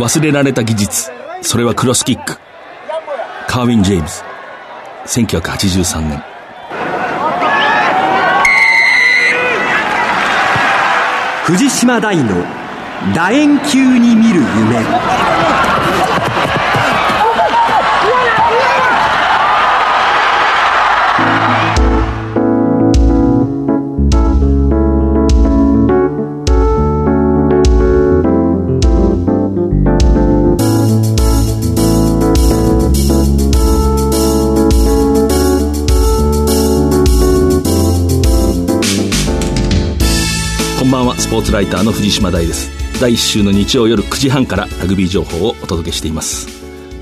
忘れられた技術。それはクロスキック。カーウィン・ジェームズ。1983年。藤島大の楕円球に見る夢ポーツライターの藤島大です。第1週の日曜夜9時半からラグビー情報をお届けしています。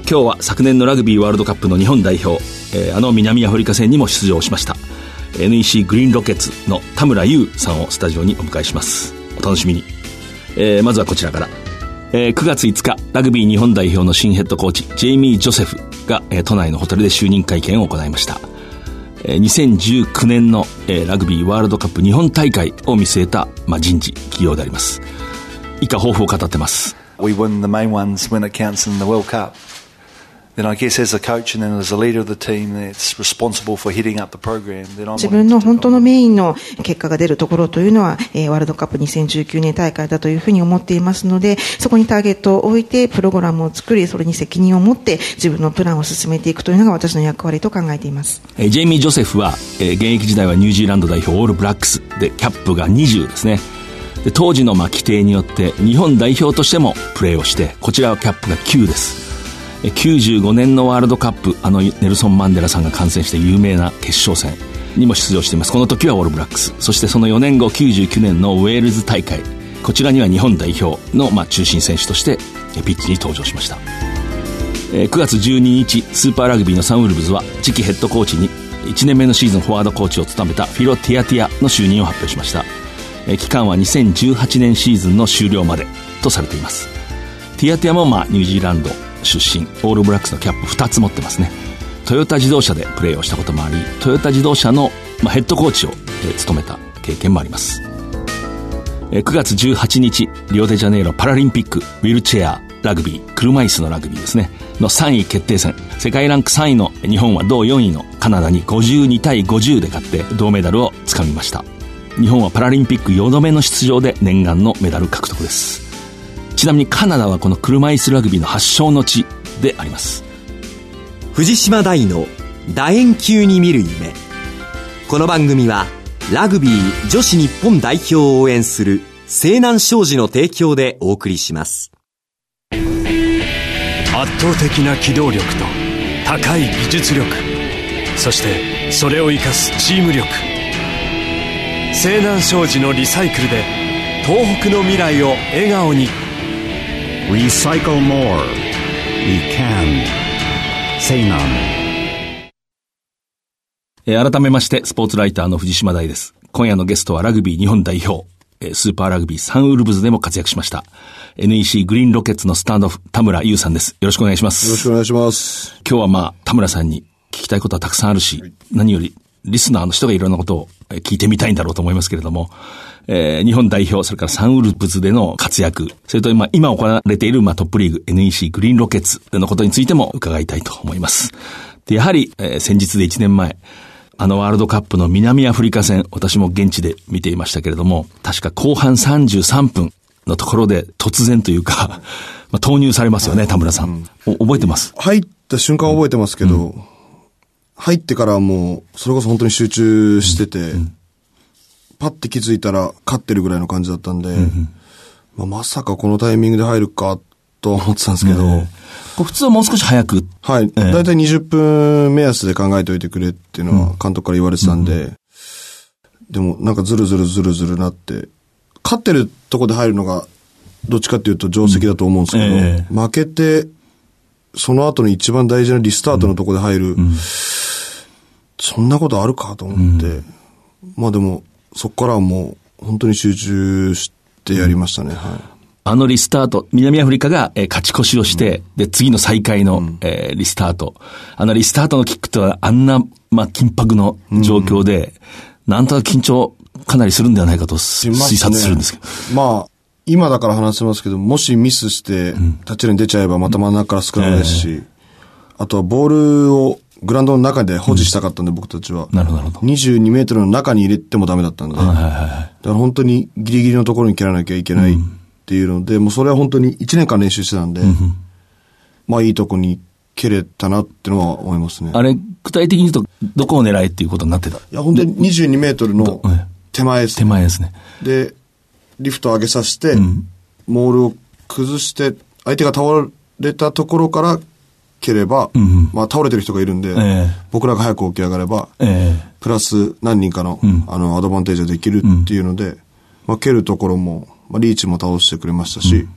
今日は昨年のラグビーワールドカップの日本代表、えー、あの南アフリカ戦にも出場しました。NEC グリーンロケッツの田村優さんをスタジオにお迎えします。お楽しみに、えー、まずはこちらから、えー、9月5日ラグビー日本代表の新ヘッドコーチジェイミー・ジョセフが、えー、都内のホテルで就任会見を行いました。2019年のラグビーワールドカップ日本大会を見据えた、まあ、人事、企業であります。以下抱負を語ってます。We win the main ones when it counts in the World Cup. 自分の本当のメインの結果が出るところというのは、えー、ワールドカップ2019年大会だというふうに思っていますので、そこにターゲットを置いてプログラムを作り、それに責任を持って自分のプランを進めていくというのが私の役割と考えています。えー、ジェイミー・ジョセフは、えー、現役時代はニュージーランド代表オールブラックスでキャップが20ですね。で当時のまあ規定によって日本代表としてもプレーをして、こちらはキャップが9です。95年のワールドカップあのネルソン・マンデラさんが観戦して有名な決勝戦にも出場しています。この時はオールブラックス。そしてその4年後99年のウェールズ大会。こちらには日本代表の、まあ、中心選手としてピッチに登場しました。9月12日スーパーラグビーのサンウルブズは次期ヘッドコーチに1年目のシーズンフォワードコーチを務めたフィロ・ティアティアの就任を発表しました。期間は2018年シーズンの終了までとされています。ティアティアもまあニュージーランド出身オールブラックスのキャップ2つ持ってますね。トヨタ自動車でプレーをしたこともありトヨタ自動車の、まあ、ヘッドコーチを、え、務めた経験もあります、9月18日リオデジャネイロパラリンピックウィルチェアラグビー車椅子のラグビーですね。の3位決定戦。世界ランク3位の日本は同4位のカナダに52対50で勝って銅メダルをつかみました。日本はパラリンピック4度目の出場で念願のメダル獲得です。ちなみにカナダはこの車椅子ラグビーの発祥の地であります。藤島大の楕円球に見る夢。この番組はラグビー女子日本代表を応援する西南商事の提供でお送りします。圧倒的な機動力と高い技術力そしてそれを生かすチーム力。西南商事のリサイクルで東北の未来を笑顔に。Recycle more. We can. Say none. えー、改めまして、スポーツライターの藤島大です。今夜のゲストはラグビー日本代表、えー、スーパーラグビーサンウルブズでも活躍しました。NEC グリーンロケッツのスタンドオフ、田村優さんです。よろしくお願いします。よろしくお願いします。今日はまあ、田村さんに聞きたいことはたくさんあるし、はい、何よりリスナーの人がいろんなことを聞いてみたいんだろうと思いますけれども、えー、日本代表、それからサンウルブズでの活躍、それと今、今行われている、まあ、トップリーグ NEC グリーンロケッツでのことについても伺いたいと思います。で、やはり、えー、先日で1年前、あのワールドカップの南アフリカ戦、私も現地で見ていましたけれども、確か後半33分のところで突然というか、まあ、投入されますよね、田村さん。うん、覚えてます？入った瞬間覚えてますけど、うん、入ってからもう、それこそ本当に集中してて、うんパッて気づいたら勝ってるぐらいの感じだったんで、うんまあ、まさかこのタイミングで入るかと思ってたんですけど、ね、普通はもう少し早く。はい。だいたい20分目安で考えておいてくれっていうのは監督から言われてたんで、うん、でもなんかずるずるずるずるなって、勝ってるとこで入るのがどっちかっていうと定石だと思うんですけど、うんえ。ー、負けて、その後の一番大事なリスタートのとこで入る、うん、そんなことあるかと思って、まあでも、そこからはもう本当に集中してやりましたね。はい。あのリスタート、南アフリカが、えー、勝ち越しをして、うん、で、次の再開の、うん、えー、リスタート。あのリスタートのキックとはあんな、まあ、緊迫の状況で、うん、なんとなく緊張かなりするんではないかと推察するんですけど。まあ、今だから話せますけど、もしミスして、タッチライン出ちゃえばまた真ん中からスクラムですし、あとはボールをグラウンドの中で保持したかったんで、僕たちは。なるほど、なるほど。22メートルの中に入れてもダメだったんで。はいはいはい。だから本当にギリギリのところに蹴らなきゃいけないっていうので、もうそれは本当に1年間練習してたんで、まあいいとこに蹴れたなってのは思いますね。あれ、具体的に言うと、どこを狙えっていうことになってた？いや、本当に22メートルのええ手前です、手前ですね。で、リフトを上げさせて、モールを崩して、相手が倒れたところから蹴れば、んうんまあ倒れてる人がいるんで、ええ僕らが早く起き上がれば、ええプラス何人かの、あの、アドバンテージができるっていうので、まあ蹴るところも、まあリーチも倒してくれましたし、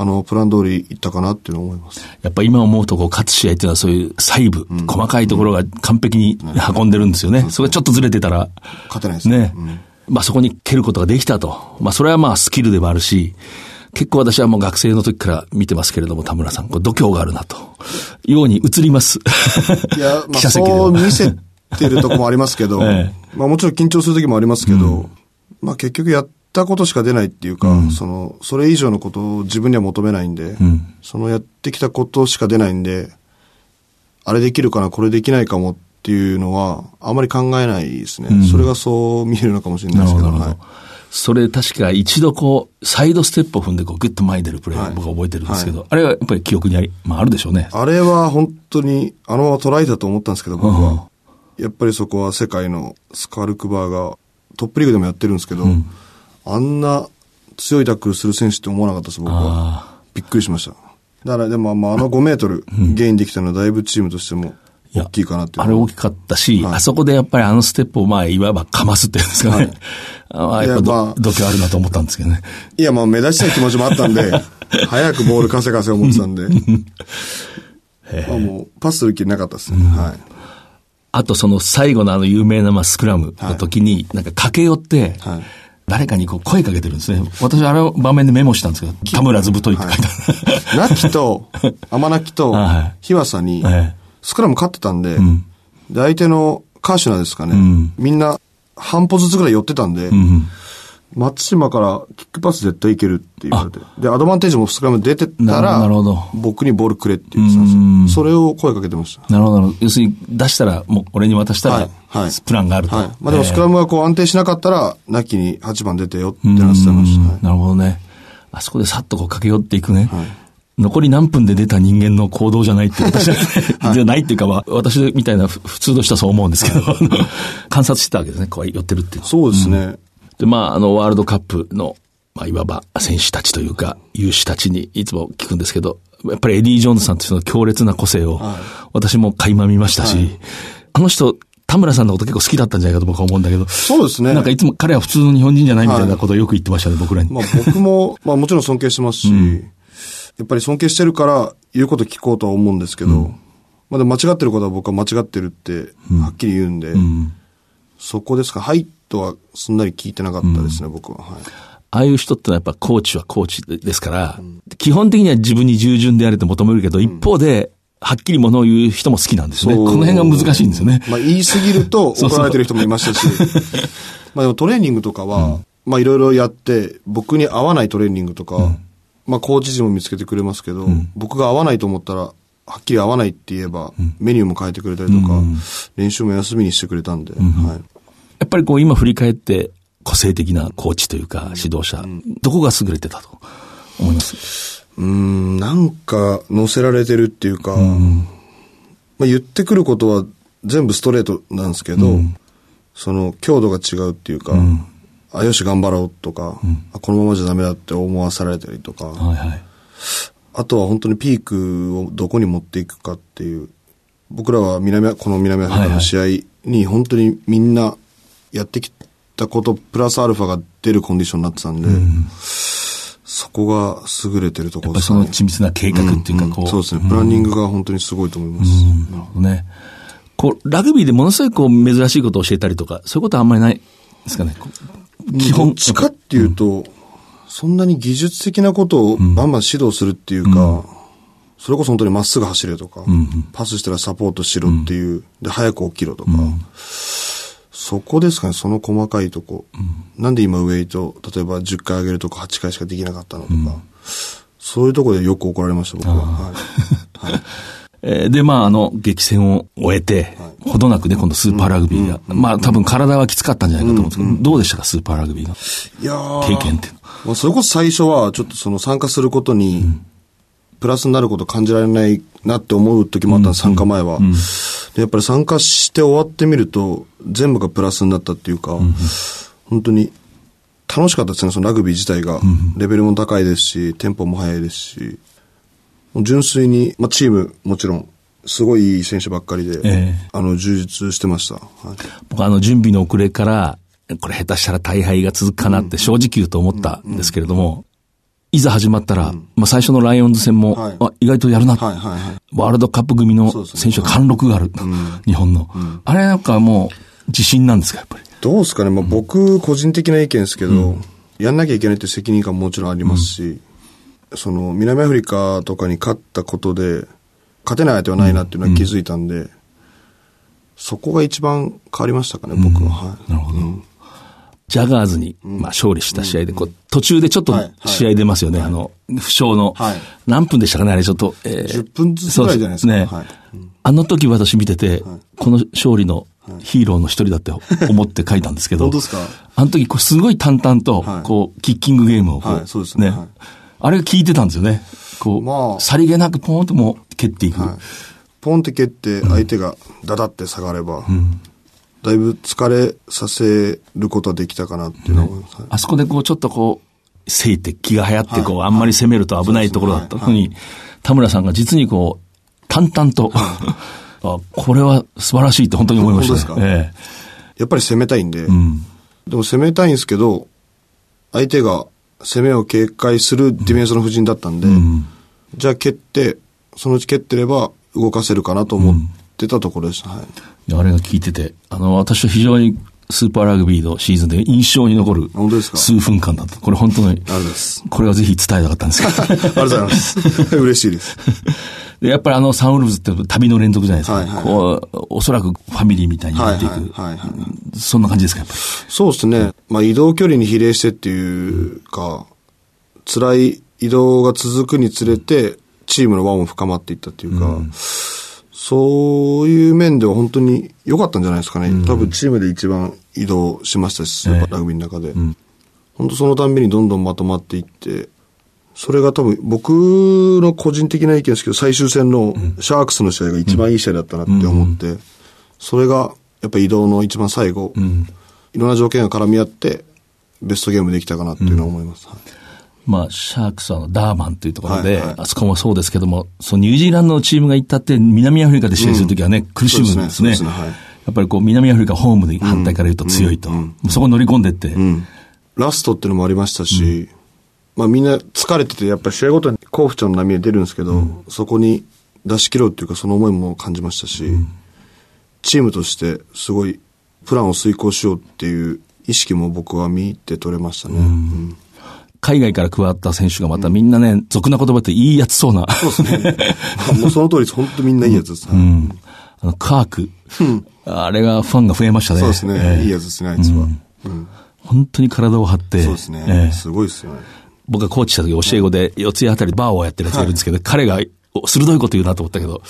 あの、プラン通りいったかなっていうのを思います。やっぱ今思うと、こう、勝つ試合っていうのはそういう細部、細かいところが完璧に運んでるんですよね。それがちょっとずれてたら、勝てないですね。ね。まあそこに蹴ることができたと。まあそれはまあスキルでもあるし、結構私はもう学生の時から見てますけれども、田村さん、こう度胸があるなと。ように映ります。いや、ま記あそう見せてるとこもありますけど、ええまあもちろん緊張する時もありますけど、まあ結局やったことしか出ないっていうか、その、それ以上のことを自分には求めないんで、んそのやってきたことしか出ないんで、あれできるかな、これできないかもっていうのは、あまり考えないですね。それがそう見えるのかもしれないですけどはい。それ確か一度こう、サイドステップを踏んでこうグッと前に出るプレーをはい僕は覚えてるんですけど、あれはやっぱり記憶にあり、まああるでしょうね。あれは本当に、あのままトライだと思ったんですけど、僕は。やっぱりそこは世界のスカルクバーがトップリーグでもやってるんですけど、あんな強いタックルする選手って思わなかったです、僕は。びっくりしました。だからでも、まあ、あの5メートルゲインできたのはだいぶチームとしても大きいかなっていうあれ大きかったし、はいあそこでやっぱりあのステップをまあ、いわばかますっていうんですかね。ああやっぱど、いやまあ。度胸あるなと思ったんですけどね。いや、まあ、目立ちたい気持ちもあったんで、早くボール稼がせ思ってたんで、まあもう、パスする気なかったですね。はい。あとその最後のあの有名なまあスクラムの時に、なんか駆け寄って、はい。誰かにこう声かけてるんですね。私あれを場面でメモしたんですけど、田村ずぶといって書いてある。ナキと、天ナキと はい、日和佐にええ、スクラム勝ってたんで、で、相手のカーシュナーですかね、ん。みんな半歩ずつぐらい寄ってたんで、うん松島からキックパス絶対いけるって言われて。で、アドバンテージもスクラム出てたら、なるほど僕にボールくれって言ってたんですうんよ。それを声かけてました。なるほど。要するに出したら、もう俺に渡したらはい、はいプランがあると。はい。まあでもスクラムムがこう安定しなかったら、なきに8番出てよって話してました。はいなるほどね。あそこでさっとこう駆け寄っていくね。残り何分で出た人間の行動じゃないって、私は、じゃないっていうか、まあ、私みたいなふ普通の人はそう思うんですけど、観察してたわけですね、こう寄ってるっていうそうですね。で、まあ、あの、ワールドカップの、まあ、いわば選手たちというか、有志たちにいつも聞くんですけど、やっぱりエディ・ジョーンズさんというその強烈な個性を、私も垣間見ましたし、あの人、田村さんのこと結構好きだったんじゃないかと僕は思うんだけど、そうですね。なんかいつも彼は普通の日本人じゃないみたいなことをよく言ってましたね、僕らに。まあ僕も、まあもちろん尊敬してますし、やっぱり尊敬してるから言うこと聞こうとは思うんですけど、まあでも間違ってることは僕は間違ってるってはっきり言うんで、そこですか、はいとはすんなり聞いてなかったですね、僕は。はい。ああいう人ってのはやっぱコーチはコーチですから、基本的には自分に従順であれと求めるけど、一方で、はっきりものを言う人も好きなんですよね。この辺が難しいんですよね。まあ言い過ぎると 怒られてる人もいましたし、まあでもトレーニングとかは、まあいろいろやって、僕に合わないトレーニングとか、まあコーチ陣も見つけてくれますけど、僕が合わないと思ったら、はっきり合わないって言えば、メニューも変えてくれたりとか、練習も休みにしてくれたんで、はい。やっぱりこう今振り返って個性的なコーチというか指導者、どこが優れてたと思います？うーん、なんか乗せられてるっていうか、まあ言ってくることは全部ストレートなんですけど、その強度が違うっていうか、あ、よし頑張ろうとか、あこのままじゃダメだって思わされたりとか、はいはい。あとは本当にピークをどこに持っていくかっていう、僕らは南アこの南アフリカの試合に本当にみんなやってきたことプラスアルファが出るコンディションになってたんで、そこが優れてるところですかね。やっぱりその緻密な計画っていうか、こう。そうですね。プランニングが本当にすごいと思います。なるほどね。こう、ラグビーでものすごいこう珍しいことを教えたりとか、そういうことはあんまりないですかね？基本。どっちかっていうと、そんなに技術的なことをバンバン指導するっていうか、それこそ本当にまっすぐ走れとか、パスしたらサポートしろっていう、で、早く起きろとか、そこですかね、その細かいとこ。なんで今ウェイト、例えば10回上げるとこ8回しかできなかったのとか、そういうところでよく怒られました、僕は。はい。はいえーで、まあ、あの、激戦を終えて、ほどなくね、今度スーパーラグビーが。まあ、多分体はきつかったんじゃないかと思うんですけど、どうでしたか、スーパーラグビーの経験って。まあ、それこそ最初は、ちょっとその参加することに、プラスになること感じられないなって思う時もあった参加前は、で。やっぱり参加して終わってみると、全部がプラスになったっていうか、本当に楽しかったですね、そのラグビー自体が。レベルも高いですし、テンポも速いですし、純粋に、まあ、チームもちろん、すごいいい選手ばっかりで、ええ。あの、充実してました。はい。僕あの、準備の遅れから、これ下手したら大敗が続くかなって正直言うと思ったんですけれども、いざ始まったら、まあ最初のライオンズ戦も、はい。あ意外とやるな、はいはいはい。ワールドカップ組の選手は貫禄がある、日本の、あれなんかもう自信なんですか、やっぱり？どうですかね、まあ、僕、個人的な意見ですけど、やんなきゃいけないって責任感ももちろんありますし、その、南アフリカとかに勝ったことで、勝てない相手はないなっていうのは気づいたんで、そこが一番変わりましたかね、僕は。はい。なるほど。ジャガーズに、まあ、勝利した試合で、こう、途中でちょっとはい。はい。試合出ますよね、あの、負傷の、はい。何分でしたかね、あれちょっと、えー。10分ずつぐらいじゃないですか。ね。はい。あの時私見てて、この勝利のヒーローの一人だって思って書いたんですけど、本当ですか？あの時、こう、すごい淡々と、はい。こう、キッキングゲームをこう、はい。そうですね。はいあれが効いてたんですよね。こう、まあさりげなくポーンともう蹴っていく。はいポンって蹴って相手がダダって下がれば、だいぶ疲れさせることはできたかなっていうのは思います。はいあそこでこう、ちょっとこう、せいて気が流行って、こう、あんまり攻めると危ないところだったのに、田村さんが実にこう、淡々と、あ、これは素晴らしいと本当に思いましたね。本当ですえやっぱり攻めたいんで、えうん。でも攻めたいんですけど、相手が攻めを警戒するディフェンスの布陣だったんで、じゃあ蹴って、そのうち蹴ってれば動かせるかなと思ってたところでした。はい。あれが聞いてて、あの、私は非常にスーパーラグビーのシーズンで印象に残る数分間だった。これ本当に。これはぜひ伝えたかったんですけど。ありがとうございます。嬉しいです。で、やっぱりあのサンウルブズって旅の連続じゃないですか。はいはいこう、おそらくファミリーみたいになっていく。はいはいはいはいそんな感じですか、やっぱり。そうですね。まあ移動距離に比例してっていうか、辛い移動が続くにつれて、チームの輪も深まっていったっていうか、そういう面では本当に良かったんじゃないですかね。多分チームで一番移動しましたし、ラグビーの中で。本当そのたんびにどんどんまとまっていって、それが多分僕の個人的な意見ですけど、最終戦のシャークスの試合が一番いい試合だったなって思って、それがやっぱり移動の一番最後、いろんな条件が絡み合って、ベストゲームできたかなっていうのは思います。はいまあ、シャークスはダーマンというところで、はいはい。あそこもそうですけども、そのニュージーランドのチームが行ったって、南アフリカで試合するときはね、苦しむんですね。やっぱりこう、南アフリカホームで反対から言うと強いと。そこに乗り込んでって、うん。ラストっていうのもありましたし、まあみんな疲れてて、やっぱり試合ごとに好不調の波が出るんですけど、そこに出し切ろうっていうか、その思いも感じましたし、チームとしてすごいプランを遂行しようっていう意識も僕は見て取れましたね。うん海外から加わった選手がまたみんなね、俗な言葉っていいやつそうな。そうですね。もうその通りです。本当みんないいやつです。はいうん。あの、カーク。あれがファンが増えましたね。そうですね。ええいいやつですね、あいつは。うん本当に体を張って。そうですね。ええすごいですよね。僕がコーチした時教え子で四谷あたりでバーをやってるやつがいるんですけど、彼がお鋭いこと言うなと思ったけど、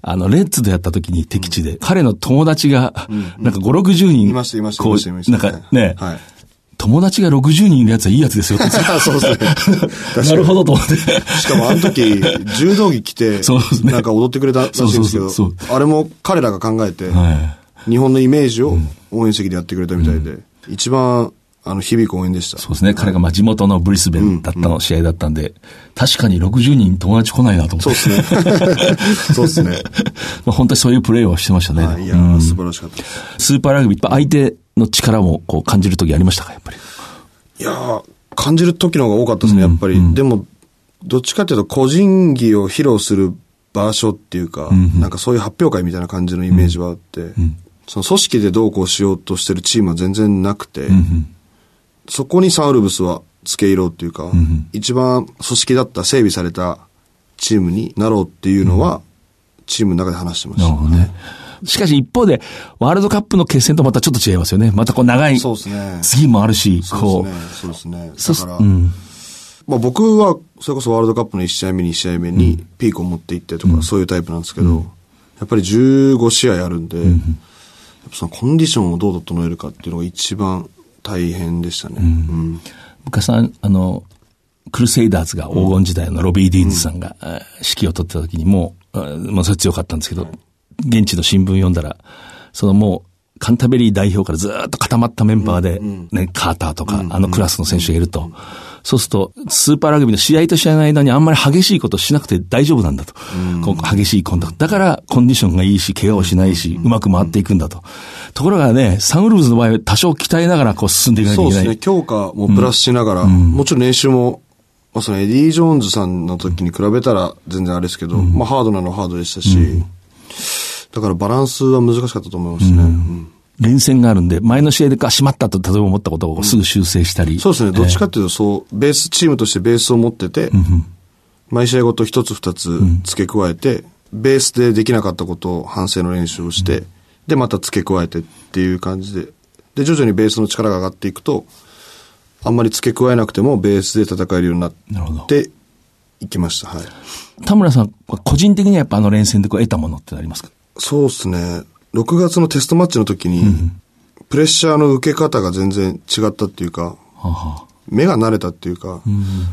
あの、レッツでやった時に敵地で、彼の友達が、なんか5、60人、いましたいましたこいましたいました。う、なんかね、はい。友達が60人いるやつはいいやつですよ そうですね。なるほどと思って。しかもあの時、柔道着着て そうです、ね。なんか踊ってくれたらしいんですけどそうそうそう、あれも彼らが考えて、は日本のイメージを応援席でやってくれたみたいで、一番、あの、響く応援でした。そうですね。彼がまあ地元のブリスベンだったの試合だったんで、確かに60人友達来ないなと思って。そうですね。そうですね。まあ本当にそういうプレーをしてましたね。はいいやうんー、素晴らしかった。スーパーラグビー、相手の力もこう感じる時ありましたか、やっぱり？いやー感じる時の方が多かったですね、やっぱり。でも、どっちかっていうと、個人技を披露する場所っていうか、なんかそういう発表会みたいな感じのイメージはあって、その組織でどうこうしようとしてるチームは全然なくて、そこにサンウルブスは付け入ろうっていうか、一番組織だった、整備されたチームになろうっていうのは、チームの中で話してました。なるほどね。しかし一方で、ワールドカップの決戦とまたちょっと違いますよね。またこう長い、そうですね。次もあるし、こう。そうですね。そうですね。だから、うん。まあ僕は、それこそワールドカップの1試合目、2試合目にピークを持っていってとか、そういうタイプなんですけど、やっぱり15試合あるんで、やっぱそのコンディションをどう整えるかっていうのが一番大変でしたね。うん。昔さん、あの、クルセイダーズが黄金時代のロビー・ディーンズさんが、あ指揮を取ってた時にもう、あもうそれ強かったんですけど、現地の新聞読んだら、そのもう、カンタベリー代表からずーっと固まったメンバーで、ね、カーターとか、あのクラスの選手がいると、そうすると、スーパーラグビーの試合と試合の間にあんまり激しいことしなくて大丈夫なんだと。こう激しいコンタクト。だから、コンディションがいいし、怪我をしないし、うまく回っていくんだと。ところがね、サンウルブズの場合は多少鍛えながらこう進んでいかなきゃいけない。そですね。強化もプラスしながら、もちろん練習も、まあそのエディ・ジョーンズさんの時に比べたら全然あれですけど、まあハードなのはハードでしたし、だからバランスは難しかったと思いますね。うん。連戦があるんで、前の試合でか、しまったと例えば思ったことをすぐ修正したり。そうですね。どっちかっていうと、そう、ベース、チームとしてベースを持ってて、毎試合ごと一つ二つ付け加えて、ベースでできなかったことを反省の練習をして、で、また付け加えてっていう感じで、で、徐々にベースの力が上がっていくと、あんまり付け加えなくてもベースで戦えるようになっていきました。はい。田村さん、個人的にはやっぱあの連戦でこう得たものってありますか？そうですね。6月のテストマッチの時に、プレッシャーの受け方が全然違ったっていうか、目が慣れたっていうか、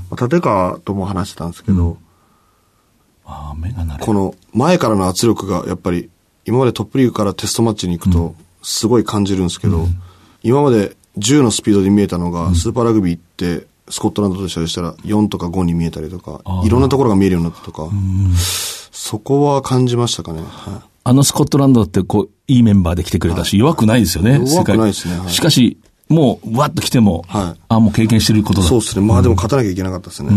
まあ立川とも話してたんですけど、ああ、目が慣れるこの前からの圧力がやっぱり今までトップリーグからテストマッチに行くとすごい感じるんですけど、今まで10のスピードで見えたのが、スーパーラグビーってスコットランドとしたら4とか5に見えたりとか、いろんなところが見えるようになったとか、そこは感じましたかね。はい。あのスコットランドってこう、いいメンバーで来てくれたし、弱くないですよね。弱くないですね。はい。しかし、もう、わっと来ても、はい。あもう経験してることだ。そうですね。まあでも勝たなきゃいけなかったですね。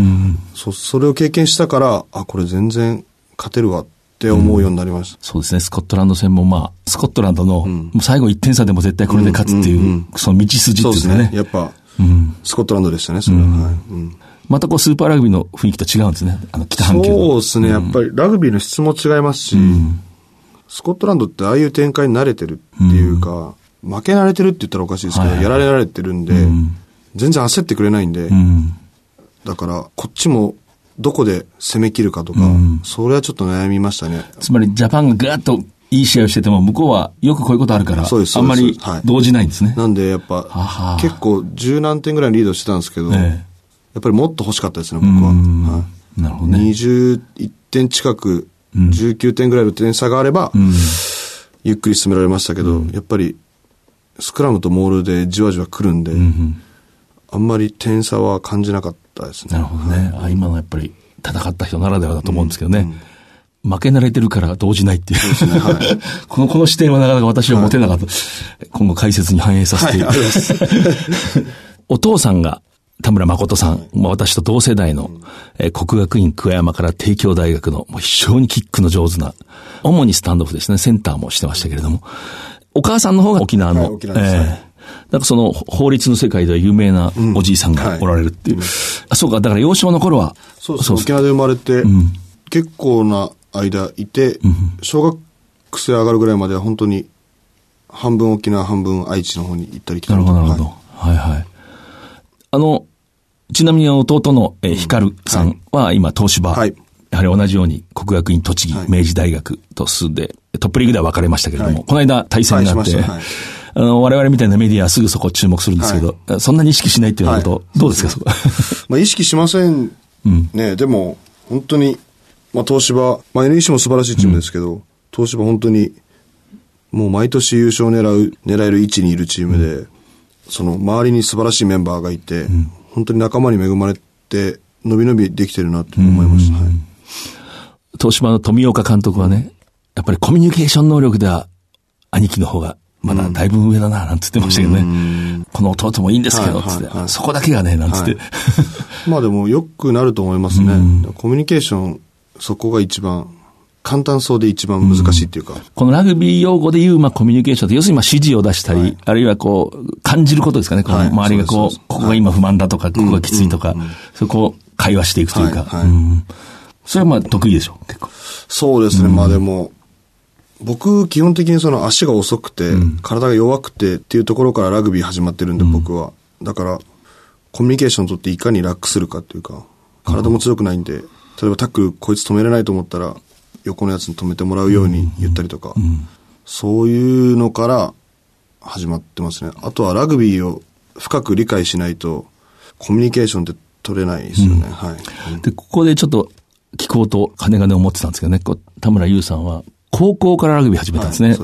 そそれを経験したから、あ、これ全然勝てるわって思うようになりました。そうですね。スコットランド戦もまあ、スコットランドの、もう最後1点差でも絶対これで勝つっていう、その道筋っていうかね。そうですね。やっぱ、スコットランドでしたね、それは。はいうんまたこう、スーパーラグビーの雰囲気と違うんですね。あの、北半球の。そうですね。やっぱりラグビーの質も違いますし、スコットランドってああいう展開に慣れてるっていうか、負け慣れてるって言ったらおかしいですけど、はいやられられてるんで、全然焦ってくれないんで、うん。だから、こっちもどこで攻め切るかとか、それはちょっと悩みましたね。つまり、ジャパンがガーッといい試合をしてても、向こうはよくこういうことあるから、あんまり動じないんですね。なんで、やっぱは、結構十何点ぐらいリードしてたんですけど、ええ。やっぱりもっと欲しかったですね、僕は。うん。はい。なるほどね。21点近く、19点ぐらいの点差があれば、ゆっくり進められましたけど、やっぱり、スクラムとモールでじわじわ来るんで、あんまり点差は感じなかったですね。なるほどね。あ今のやっぱり戦った人ならではだと思うんですけどね。負け慣れてるから動じないっていう。この、この視点はなかなか私は持てなかった。今後解説に反映させて、はいありがとうございます。お父さんが田村誠さん、まあ、私と同世代の、えー国学院桑山から帝京大学のもう非常にキックの上手な、主にスタンドオフですね、センターもしてましたけれども、お母さんの方が沖縄の、はい沖縄です。はい。えーなんかその法律の世界では有名なおじいさんがおられるっていう。あそうか、だから幼少の頃は、そうです。沖縄で生まれて、結構な間いて、小学生上がるぐらいまでは本当に、半分沖縄、半分愛知の方に行ったり来たりなるほど、なるほど。はいはい、はい、あの、ちなみに弟の、えー、光さんは今、東芝。はい。やはり同じように国学院栃木、はい。明治大学と進んで、トップリーグでは分かれましたけれども、はい。この間対戦があって、はいしました。はいあの、我々みたいなメディアはすぐそこ注目するんですけど、そんなに意識しないっていうようなこと、はい。どうですか、そこ？まあ意識しませんね。でも、本当に、まあ東芝、まあ NEC も素晴らしいチームですけど、東芝本当に、もう毎年優勝を狙う、狙える位置にいるチームで、その周りに素晴らしいメンバーがいて、本当に仲間に恵まれて、伸び伸びできてるなって思いました。はい東芝の富岡監督はね、やっぱりコミュニケーション能力では、兄貴の方が、まだだいぶ上だな、なんつってましたけどね。この弟もいいんですけど、つって、はいはいはいそこだけがね、なんつって。はい まあでも良くなると思いますね。コミュニケーション、そこが一番、簡単そうで一番難しいっていうか。このラグビー用語で言う、まあ、コミュニケーションって、要するにまあ指示を出したり、あるいはこう、感じることですかね。このはい周りがこう、そうですそうですここが今不満だとか、ここがきついとか、そこを会話していくというか。はいはいうんそれはまあ得意でしょう、結構。そうですね。まあでも、僕、基本的にその足が遅くて、体が弱くてっていうところからラグビー始まってるんで、僕は。だから、コミュニケーション取っていかに楽するかっていうか、体も強くないんで、例えばタックルこいつ止めれないと思ったら、横のやつに止めてもらうように言ったりとか、そういうのから始まってますね。あとはラグビーを深く理解しないと、コミュニケーションって取れないですよね。はい。で、ここでちょっと聞こうと金々思ってたんですけどね、田村優さんは高校からラグビー始めたんですね。はい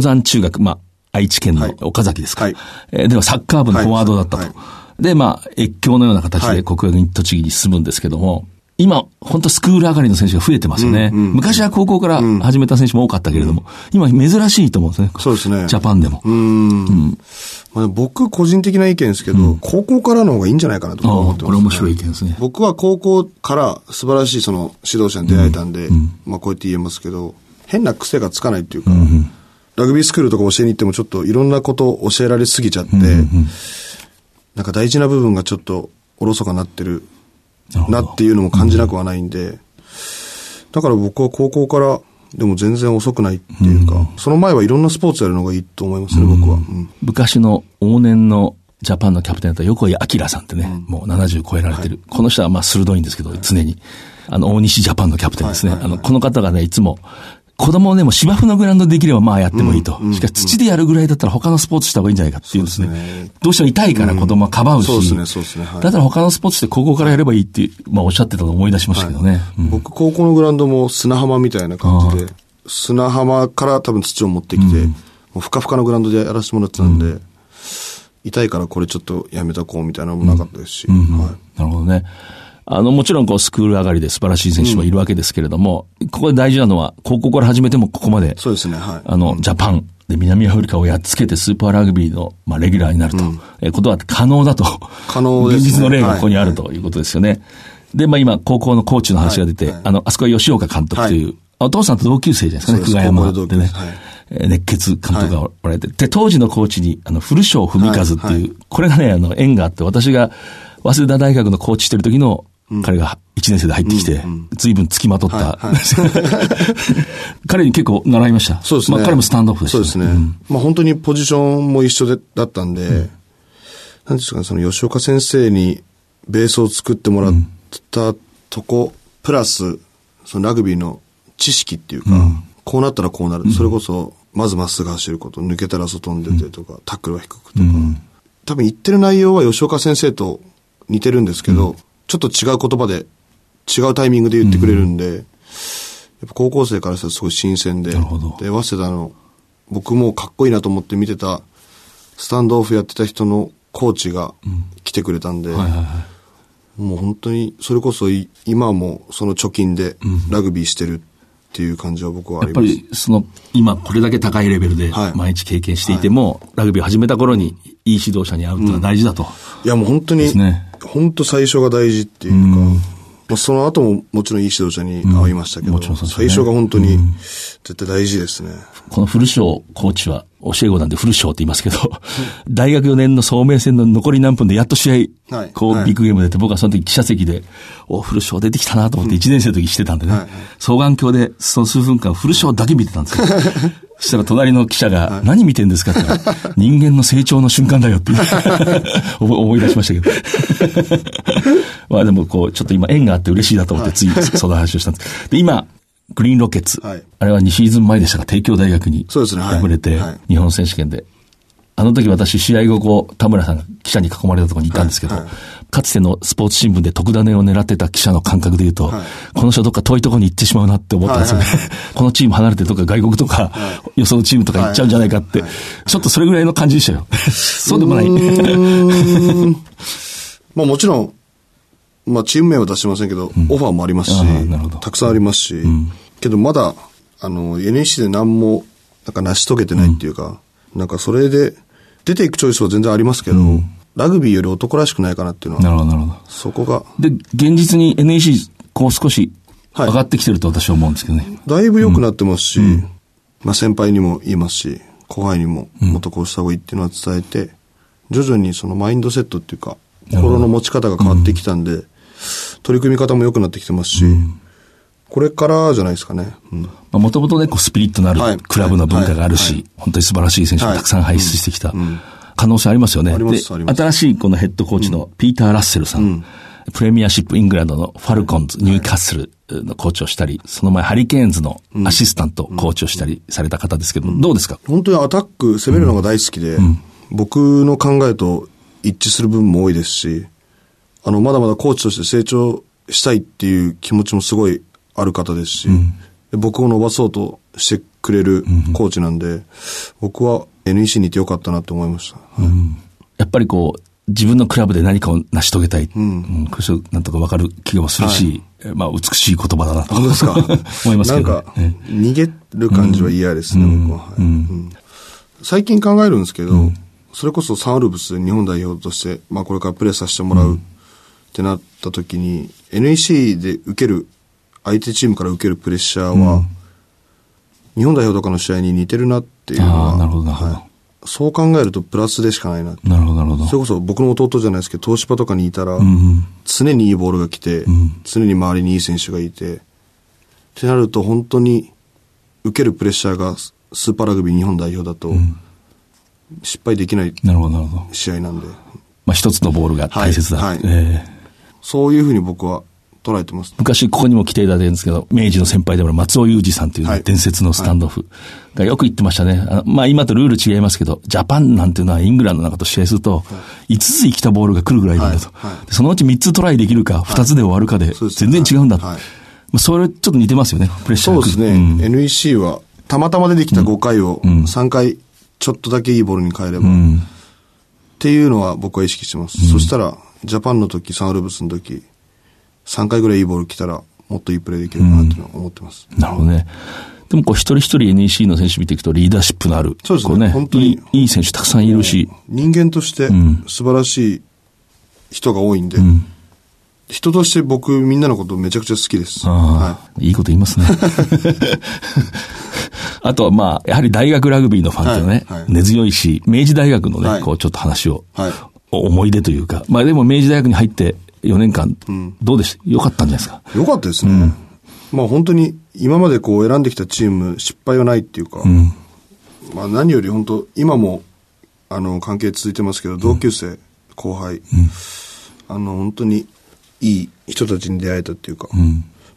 山中学、まあ、愛知県のはい。岡崎ですか。はい。えーではサッカー部のフォワードだったと。はい。はで、まあ、越境のような形はい。で国学院栃木に進むんですけども、今、本当スクール上がりの選手が増えてますよね。うんうん昔は高校から始めた選手も多かったけれども、今珍しいと思うんですね。そうですね。ジャパンでも。うーん。まあ、僕個人的な意見ですけど、高校からの方がいいんじゃないかなと思ってます、ああこれ面白い意見ですね。僕は高校から素晴らしいその指導者に出会えたんで、まあこうやって言えますけど、変な癖がつかないっていうか、ラグビースクールとか教えに行ってもちょっといろんなことを教えられすぎちゃって、なんか大事な部分がちょっとおろそかなってるなっていうのも感じなくはないんで、だから僕は高校からでも全然遅くないっていうか、その前はいろんなスポーツやるのがいいと思いますね、僕は。うん昔の往年のジャパンのキャプテンだった横井明さんってね、もう70超えられてる。この人はまあ鋭いんですけど、常に。あの、大西ジャパンのキャプテンですね。あの、この方がね、いつも、子供をね、もう芝生のグラウンドできればまあやってもいいと。しかし土でやるぐらいだったら他のスポーツした方がいいんじゃないかっていうんですね。どうしても痛いから子供はかばうし。そうですねそうですね。はい。だったら他のスポーツして高校からやればいいって、まあおっしゃってたのを思い出しましたけどね。うん。僕、高校のグラウンドも砂浜みたいな感じで、砂浜から多分土を持ってきて、もうふかふかのグラウンドでやらせてもらってたんで、痛いからこれちょっとやめとこうみたいなのもなかったですし、はい。なるほどね。あの、もちろん、こう、スクール上がりで素晴らしい選手もいるわけですけれども、ここで大事なのは、高校から始めてもここまで、そうですね、はい。あの、ジャパンで南アフリカをやっつけてスーパーラグビーの、まあ、レギュラーになると、えーことは可能だと。可能ですね。現実の例がここにあるということですよね。で、まあ今、高校のコーチの話が出て、はい。はい。あの、あそこは吉岡監督という、お父さんと同級生じゃないですかね、久我山でね。熱血監督がおられて、で、当時のコーチに、あの、古章文和っていう、はい。はい。これがね、あの、縁があって、私が、早稲田大学のコーチしてる時の、彼が1年生で入ってきて、随分付きまとった、彼に結構習いました。そうですね。まあ彼もスタンドオフでした、そうですね。まあ本当にポジションも一緒で、だったんで、なんですかね、その吉岡先生にベースを作ってもらったとこ、プラス、そのラグビーの知識っていうか、こうなったらこうなる。それこそ、まずまっすぐ走ること、抜けたら外に出てとか、タックルは低くとか。多分言ってる内容は吉岡先生と似てるんですけど、ちょっと違う言葉で、違うタイミングで言ってくれるんで、やっぱ高校生からしたらすごい新鮮で、で、早稲田の、僕もかっこいいなと思って見てた、スタンドオフやってた人のコーチが来てくれたんで、はいはいはい。もう本当に、それこそい今もその貯金でラグビーしてるっていう感じは僕はあやっぱります。り、その、今これだけ高いレベルではい毎日経験していても、ラグビーを始めた頃にいい指導者に会うってのは大事だと。いやもう本当に、ね。本当最初が大事っていうか、まあ、その後ももちろんいい指導者に会いましたけど、うですよね。最初が本当に絶対大事ですね。この古章コーチは、教え子なんで古章って言いますけど、大学4年の総明戦の残り何分でやっと試合、はい。こう、はい。ビッグゲーム出て、僕はその時記者席で、お、古章出てきたなと思って1年生の時してたんでね、はい。双眼鏡でその数分間古章だけ見てたんですよ。そしたら隣の記者が、何見てんですかって言ったら、人間の成長の瞬間だよって思思い出しましたけど。まあでもこう、ちょっと今縁があって嬉しいなと思ってつい。その話をしたんです。で、今、グリーンロケッツ、はい。あれは2シーズン前でしたが、帝京大学にそうですね。はい。敗れてはい、日本選手権で。あの時私、試合後、こう、田村さんが記者に囲まれたところにいたんですけど、はい。はいかつてのスポーツ新聞で特ダネを狙ってた記者の感覚で言うと、はい。この人どっか遠いところに行ってしまうなって思ったんですよね。はいはい このチーム離れてどっか外国とか、よそのチームとか行っちゃうんじゃないかって、ちょっとそれぐらいの感じでしたよ。そうでもない。まあもちろん、まあチーム名は出してませんけど、オファーもありますしたくさんありますし、けどまだ、あの、NEC で何も、なんか成し遂げてないっていうか、なんかそれで、出ていくチョイスは全然ありますけど、ラグビーより男らしくないかなっていうのは、なるほど、なるほど。そこが、で、現実に NEC、こう少しはい。上がってきてると私は思うんですけどね。だいぶ良くなってますし、まあ先輩にも言いますし、後輩にももっとこうした方がいいっていうのは伝えて、徐々にそのマインドセットっていうか、心の持ち方が変わってきたんで、取り組み方も良くなってきてますし、これからじゃないですかね。うん。もともとね、こうスピリットのあはい。るクラブの文化があるし、はい。本当に素晴らしい選手もたくさん輩出してきた、可能性ありますよね。で新しいこのヘッドコーチのピーター・ラッセルさん、プレミアシップイングランドのファルコンズ、ニューカッスルのコーチをしたり、その前ハリケーンズのアシスタントコーチをしたりされた方ですけども、どうですか？本当にアタック、攻めるのが大好きで、僕の考えと一致する部分も多いですし、あの、まだまだコーチとして成長したいっていう気持ちもすごいある方ですし、で僕を伸ばそうとしてくれるコーチなんで、僕は NEC にいてよかったなと思いました。やっぱりこう、自分のクラブで何かを成し遂げたい。うん。こなんとかわかる気がするし、まあ美しい言葉だなと。本当ですか？思いますけど、なんか、逃げる感じは嫌ですね、僕は、はい。うん。最近考えるんですけど、それこそサンウルブス日本代表として、まあこれからプレーさせてもらうってなった時に、NEC で受ける、相手チームから受けるプレッシャーは、日本代表とかの試合に似てるなっていうのは、なるほど、なるほど。はいそう考えるとプラスでしかないな。なるほど、なるほど。それこそ僕の弟じゃないですけど、東芝とかにいたら、ん常にいいボールが来て、常に周りにいい選手がいて、ってなると本当に受けるプレッシャーがススーパーラグビー日本代表だと、失敗できない。試合なんで、まあ一つのボールが大切だ。はいはいえーそういうふうに僕は捉えてます。昔ここにも来ていただいてるんですけど、明治の先輩でもある松尾裕二さんというね、はい。伝説のスタンドオフがよく言ってましたね。あのまあ今とルール違いますけど、ジャパンなんていうのはイングランドなんかと試合すると、5つ生きたボールが来るぐらいだと。はい。はい。でそのうち3つトライできるか、2つで終わるかで全然違うんだと。はい。まあそれちょっと似てますよね、プレッシャーそうですね、ん。NEC はたまたま出てきた5回を3回ちょっとだけいいボールに変えれば、っていうのは僕は意識してます。そしたら、ジャパンの時、サンウルブスの時、3回ぐらいいいボール来たら、もっといいプレーできるかなっていうのは思ってます。なるほどね。でもこう一人一人 NEC の選手見ていくとリーダーシップのある。そうですねね本当にいいいい選手たくさんいるし。人間として素晴らしい人が多いんで、人として僕みんなのことめちゃくちゃ好きです。あはあ、いいこと言いますね。あとはまあ、やはり大学ラグビーのファンっていうのはね、はいはい根強いし、明治大学のね、はいこうちょっと話を、はい思い出というか、まあでも明治大学に入って4年間、どうでした？よかったんじゃないですか？い。よかったですね。まあ本当に今までこう選んできたチーム失敗はないっていうか、まあ何より本当今もあの関係続いてますけど、同級生、後輩、あの本当にいい人たちに出会えたっていうか、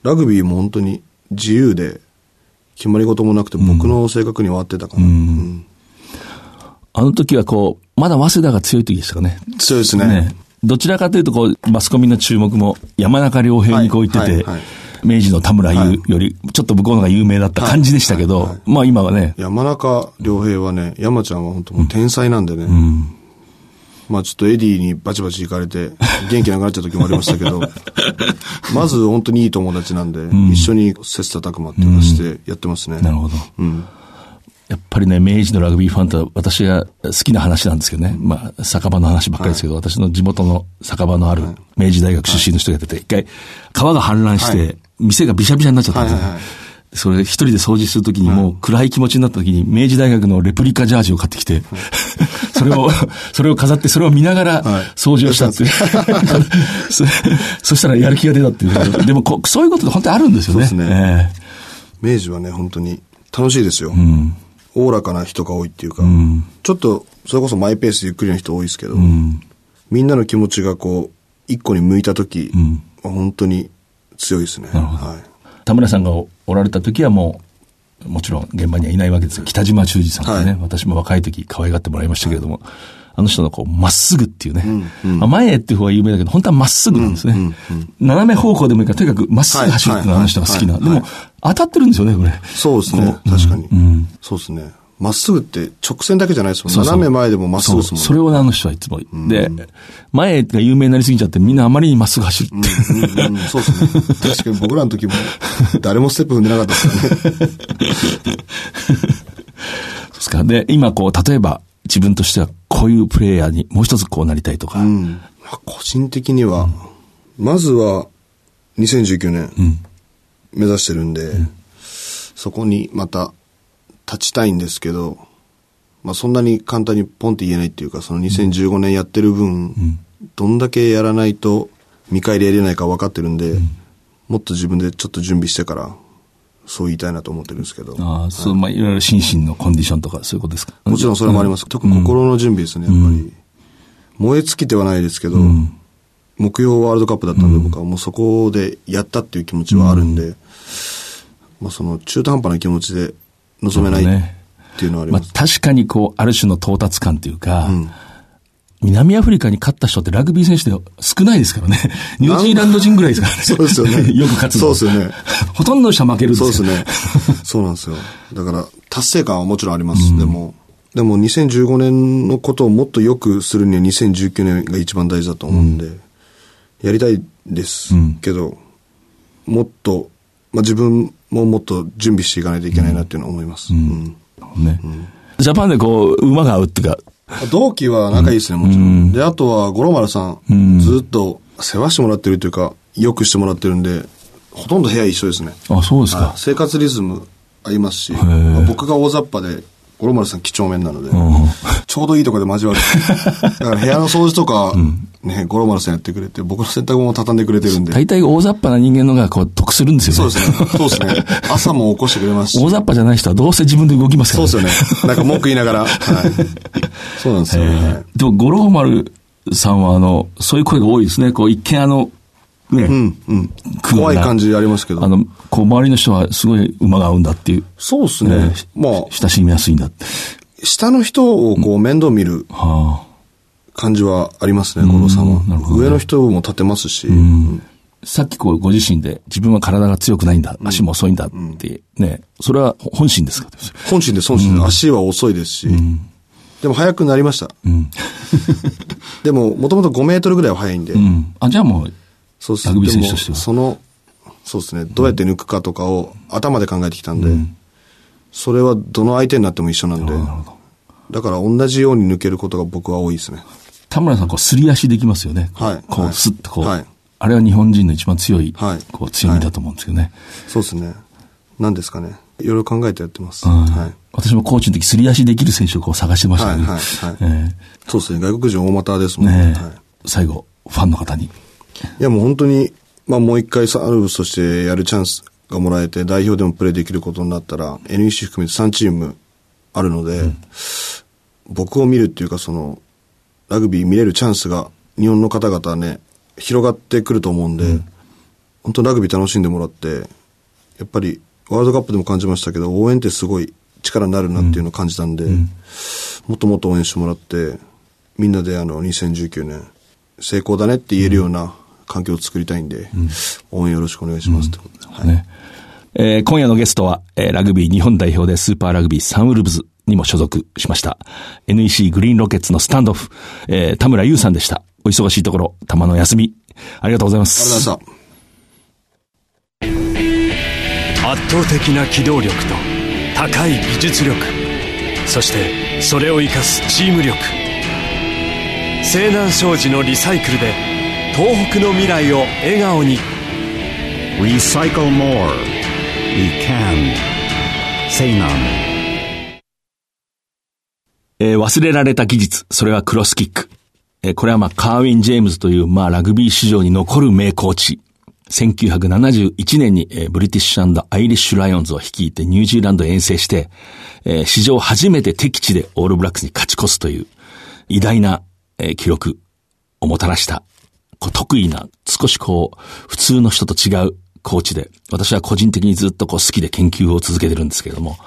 ラグビーも本当に自由で決まり事もなくて僕の性格には合ってたかな。うんあの時はこう、まだ早稲田が強い時でしたかね。強いですね。ね。どちらかというと、こう、マスコミの注目も山中良平にこう言ってて、はいはいはい明治の田村優より、ちょっと向こうの方が有名だった感じでしたけど、はいはいまあ今はね、山中良平はね、山ちゃんは本当もう天才なんでね。まあちょっとエディにバチバチ行かれて、元気なくなっちゃった時もありましたけど、まず本当にいい友達なんで、一緒に切磋琢磨っていうのをしてやってますね。なるほど。うん。やっぱりね、明治のラグビーファンと私が好きな話なんですけどね。まあ、酒場の話ばっかりですけど、私の地元の酒場のある明治大学出身の人がやってて、一回、川が氾濫して、はい店がびしゃびしゃになっちゃったんですよ。はいはいはいそれ一人で掃除するときにもう暗い気持ちになったときに明治大学のレプリカジャージを買ってきて、それを、それを飾ってそれを見ながらはい掃除をしたっていう。そそしたらやる気が出たっていう。でもこそういうことって本当にあるんですよね。そうですねえ明治はね、本当に楽しいですよ。えうん。おおらかな人が多いっていうか、ちょっと、それこそマイペースでゆっくりな人多いですけど、みんなの気持ちがこう、一個に向いた時は本当に強いですね。はい。田村さんがおられた時はもう、もちろん現場にはいないわけですよ。北島忠二さんってね、はい私も若い時可愛がってもらいましたけれども、あの人のこう、まっすぐっていうね、まあ前へっていう方が有名だけど、本当はまっすぐなんですね。斜め方向でもいいから、とにかくまっすぐ走るっていうのがあの人が好きな。はいはいでも、当たってるんですよね、これ。そうですね確かに。うんそうですね。まっすぐって直線だけじゃないですもん。そうそう斜め前でもまっすぐですもんそれをあの人はいつも、で、前が有名になりすぎちゃって、みんなあまりにまっすぐ走るって。うんうんそうですね。確かに僕らの時も、誰もステップ踏んでなかったですからね。そうですか。で、今こう、例えば、自分としてはこういうプレイヤーにもう一つこうなりたいとか。うんまあ個人的には、まずは、2019年、目指してるんで、そこにまた立ちたいんですけど、まあそんなに簡単にポンって言えないっていうか、その2015年やってる分、どんだけやらないと見返り得れないか分かってるんで、もっと自分でちょっと準備してから、そう言いたいなと思ってるんですけど。ああ、そう、まあ、いろいろ心身のコンディションとか、そういうことですか？もちろんそれもあります。特に心の準備ですね、やっぱり。燃え尽きてはないですけど、目標ワールドカップだったんで、僕はもうそこでやったっていう気持ちはあるんで、まあその中途半端な気持ちで臨めないねっていうのはあります。まあ、確かにこう、ある種の到達感というか、南アフリカに勝った人ってラグビー選手で少ないですからね。ニュージーランド人ぐらいですからね。そうですよね よく勝つの。そうですよね。ほとんどの人は負けるんですよそうですね。そうなんですよ。だから、達成感はもちろんあります。でも、でも2015年のことをもっと良くするには2019年が一番大事だと思うんで、やりたいですけど、もっと、まあ自分ももっと準備していかないといけないなっていうのは思います。うんね。ジャパンでこう、馬が合うっていうか、同期は仲いいですね、もちろん。で、あとは五郎丸さん、ずっと世話してもらってるというか、よくしてもらってるんで、ほとんど部屋一緒ですね。あ、そうですか。はい生活リズムありますし、僕が大雑把で、五郎丸さん几帳面なので、ちょうどいいところで交わる。だから部屋の掃除とか、ね、五郎丸さんやってくれて、僕の洗濯物を畳んでくれてるんで。大体大雑把な人間のがこう、得するんですよね。そうですね。そうですね。朝も起こしてくれますし。大雑把じゃない人はどうせ自分で動きますからそうですよね。なんか文句言いながら。はい。そうなんですよ、はいでも、五郎丸さんは、あの、そういう声が多いですね。こう、一見あの、ね、うん、うん。怖い感じありますけど。あの、こう、周りの人はすごい馬が合うんだっていう。そうですね。まあ、親しみやすいんだ。下の人をこう面倒見るはあ。感じはありますね、五郎さんは。なるほどね上の人も立てますし。さっきこう、ご自身で、自分は体が強くないんだ、足も遅いんだって、ね、それは本心ですか？本心で本心で、足は遅いですし。でも速くなりました。でも、もともと5メートルぐらいは速いんで。うん。あ、じゃあもう、そうですラグビー選手としてはでもその、そうですね。どうやって抜くかとかを頭で考えてきたんで、それはどの相手になっても一緒なんで。だから同じように抜けることが僕は多いですね。田村さん、こう、すり足できますよね。はいこう、はいすっとこう、はいあれは日本人の一番強い、はいこう、強みだと思うんですけどね。そうですね。何ですかね。いろいろ考えてやってます。うんはい。私もコーチの時、すり足できる選手をこう探してましたね。はいはいはいえそうですね。外国人大股ですもんえねえはい。最後、ファンの方に。いやもう本当に、まあもう一回サアルブスとしてやるチャンスがもらえて、代表でもプレーできることになったら、NEC 含めて3チームあるので、僕を見るっていうかその、ラグビー見れるチャンスが日本の方々はね、広がってくると思うんで、本当ラグビー楽しんでもらって、やっぱりワールドカップでも感じましたけど、応援ってすごい力になるなっていうのを感じたんで、もっともっと応援してもらって、みんなであの2019年成功だねって言えるような環境を作りたいんで、応援よろしくお願いしますってことで、はいね。えー今夜のゲストは、えーラグビー日本代表でスーパーラグビーサンウルブズにも所属しました。NEC グリーンロケッツのスタンドオフ、えー田村優さんでした。お忙しいところ、たまの休み。ありがとうございます。ありがとうございました。圧倒的な機動力と高い技術力そしてそれを生かすチーム力西南商事のリサイクルで東北の未来を笑顔に Recycle more. We can. Say none. えー忘れられた技術、それはクロスキック。えーこれはまあ、カーウィン・ジェームズという、まあ、ラグビー史上に残る名コーチ。1971年に、えーブリティッシュアイリッシュ・ライオンズを率いてニュージーランドへ遠征して、えー史上初めて敵地でオールブラックスに勝ち越すという偉大な、えー記録をもたらした、こう得意な、少しこう、普通の人と違うコーチで、私は個人的にずっとこう好きで研究を続けてるんですけれども、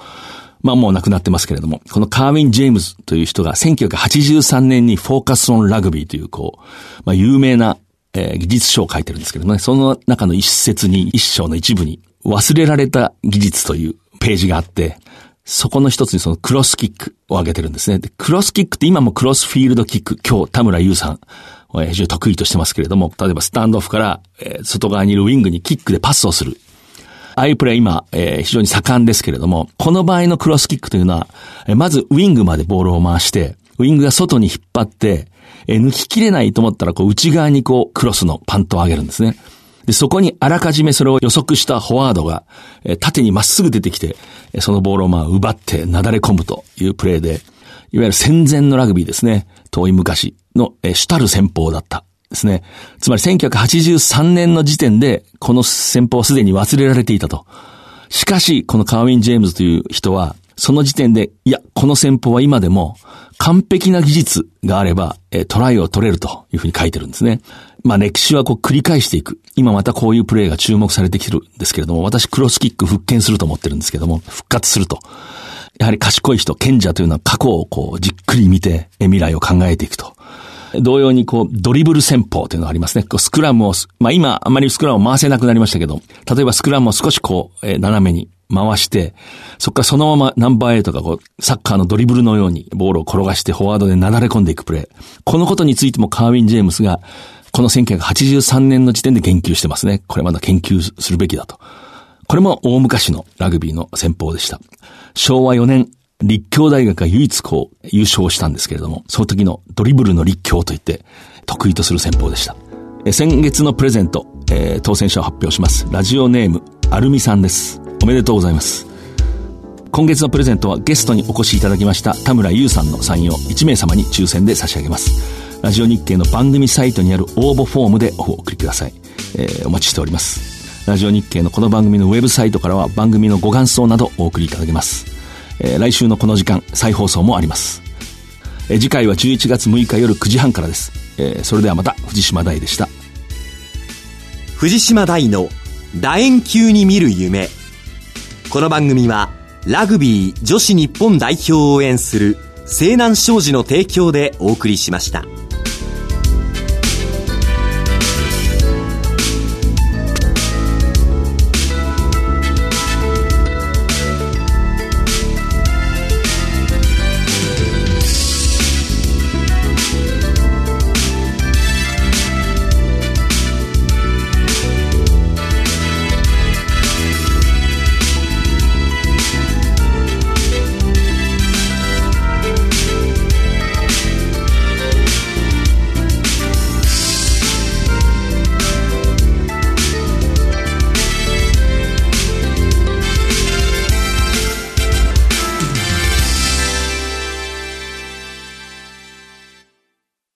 まあもう亡くなってますけれども、このカーウィン・ジェームズという人が1983年にフォーカス・オン・ラグビーというこう、まあ有名な、えー技術書を書いてるんですけどもね、その中の一節に、一章の一部に、忘れられた技術というページがあって、そこの一つにそのクロスキックを挙げてるんですね。でクロスキックって今もクロスフィールドキック、今日田村優さん、非常に得意としてますけれども、例えばスタンドオフから、え外側にいるウィングにキックでパスをする。ああいうプレー今、え非常に盛んですけれども、この場合のクロスキックというのは、えまずウィングまでボールを回して、ウィングが外に引っ張って、え抜ききれないと思ったら、こう内側にこうクロスのパントを上げるんですね。で、そこにあらかじめそれを予測したフォワードが、え縦にまっすぐ出てきて、えそのボールをまあ奪ってなだれ込むというプレーで、いわゆる戦前のラグビーですね。遠い昔の、えーシュタル戦法だった。ですね。つまり1983年の時点で、この戦法はすでに忘れられていたと。しかし、このカーウィン・ジェームズという人は、その時点で、いや、この戦法は今でも完璧な技術があれば、えトライを取れるというふうに書いてるんですね。まあ歴史はこう繰り返していく。今またこういうプレーが注目されてきてるんですけれども、私クロスキック復権すると思ってるんですけども、復活すると。やはり賢い人、賢者というのは過去をこうじっくり見て未来を考えていくと。同様にこう、ドリブル戦法というのがありますね。こうスクラムを、まあ今、あまりスクラムを回せなくなりましたけど、例えばスクラムを少しこう、えー、斜めに回して、そこからそのままナンバー8とかこう、サッカーのドリブルのようにボールを転がしてフォワードでなだれ込んでいくプレー。このことについてもカーウィン・ジェームスが、この1983年の時点で言及してますね。これまだ研究するべきだと。これも大昔のラグビーの戦法でした。昭和4年、立教大学が唯一こう優勝したんですけれども、その時のドリブルの立教といって得意とする戦法でした。え先月のプレゼント、えー、当選者を発表します。ラジオネーム、アルミさんです。おめでとうございます。今月のプレゼントはゲストにお越しいただきました田村優さんのサインを1名様に抽選で差し上げます。ラジオ日経の番組サイトにある応募フォームでお送りください。えー、お待ちしております。ラジオ日経のこの番組のウェブサイトからは番組のご感想などお送りいただけます。えー、来週のこの時間、再放送もあります。えー、次回は11月6日夜9時半からです。えー、それではまた、藤島大でした。藤島大の楕円球に見る夢。この番組は、ラグビー女子日本代表を応援する西南商事の提供でお送りしました。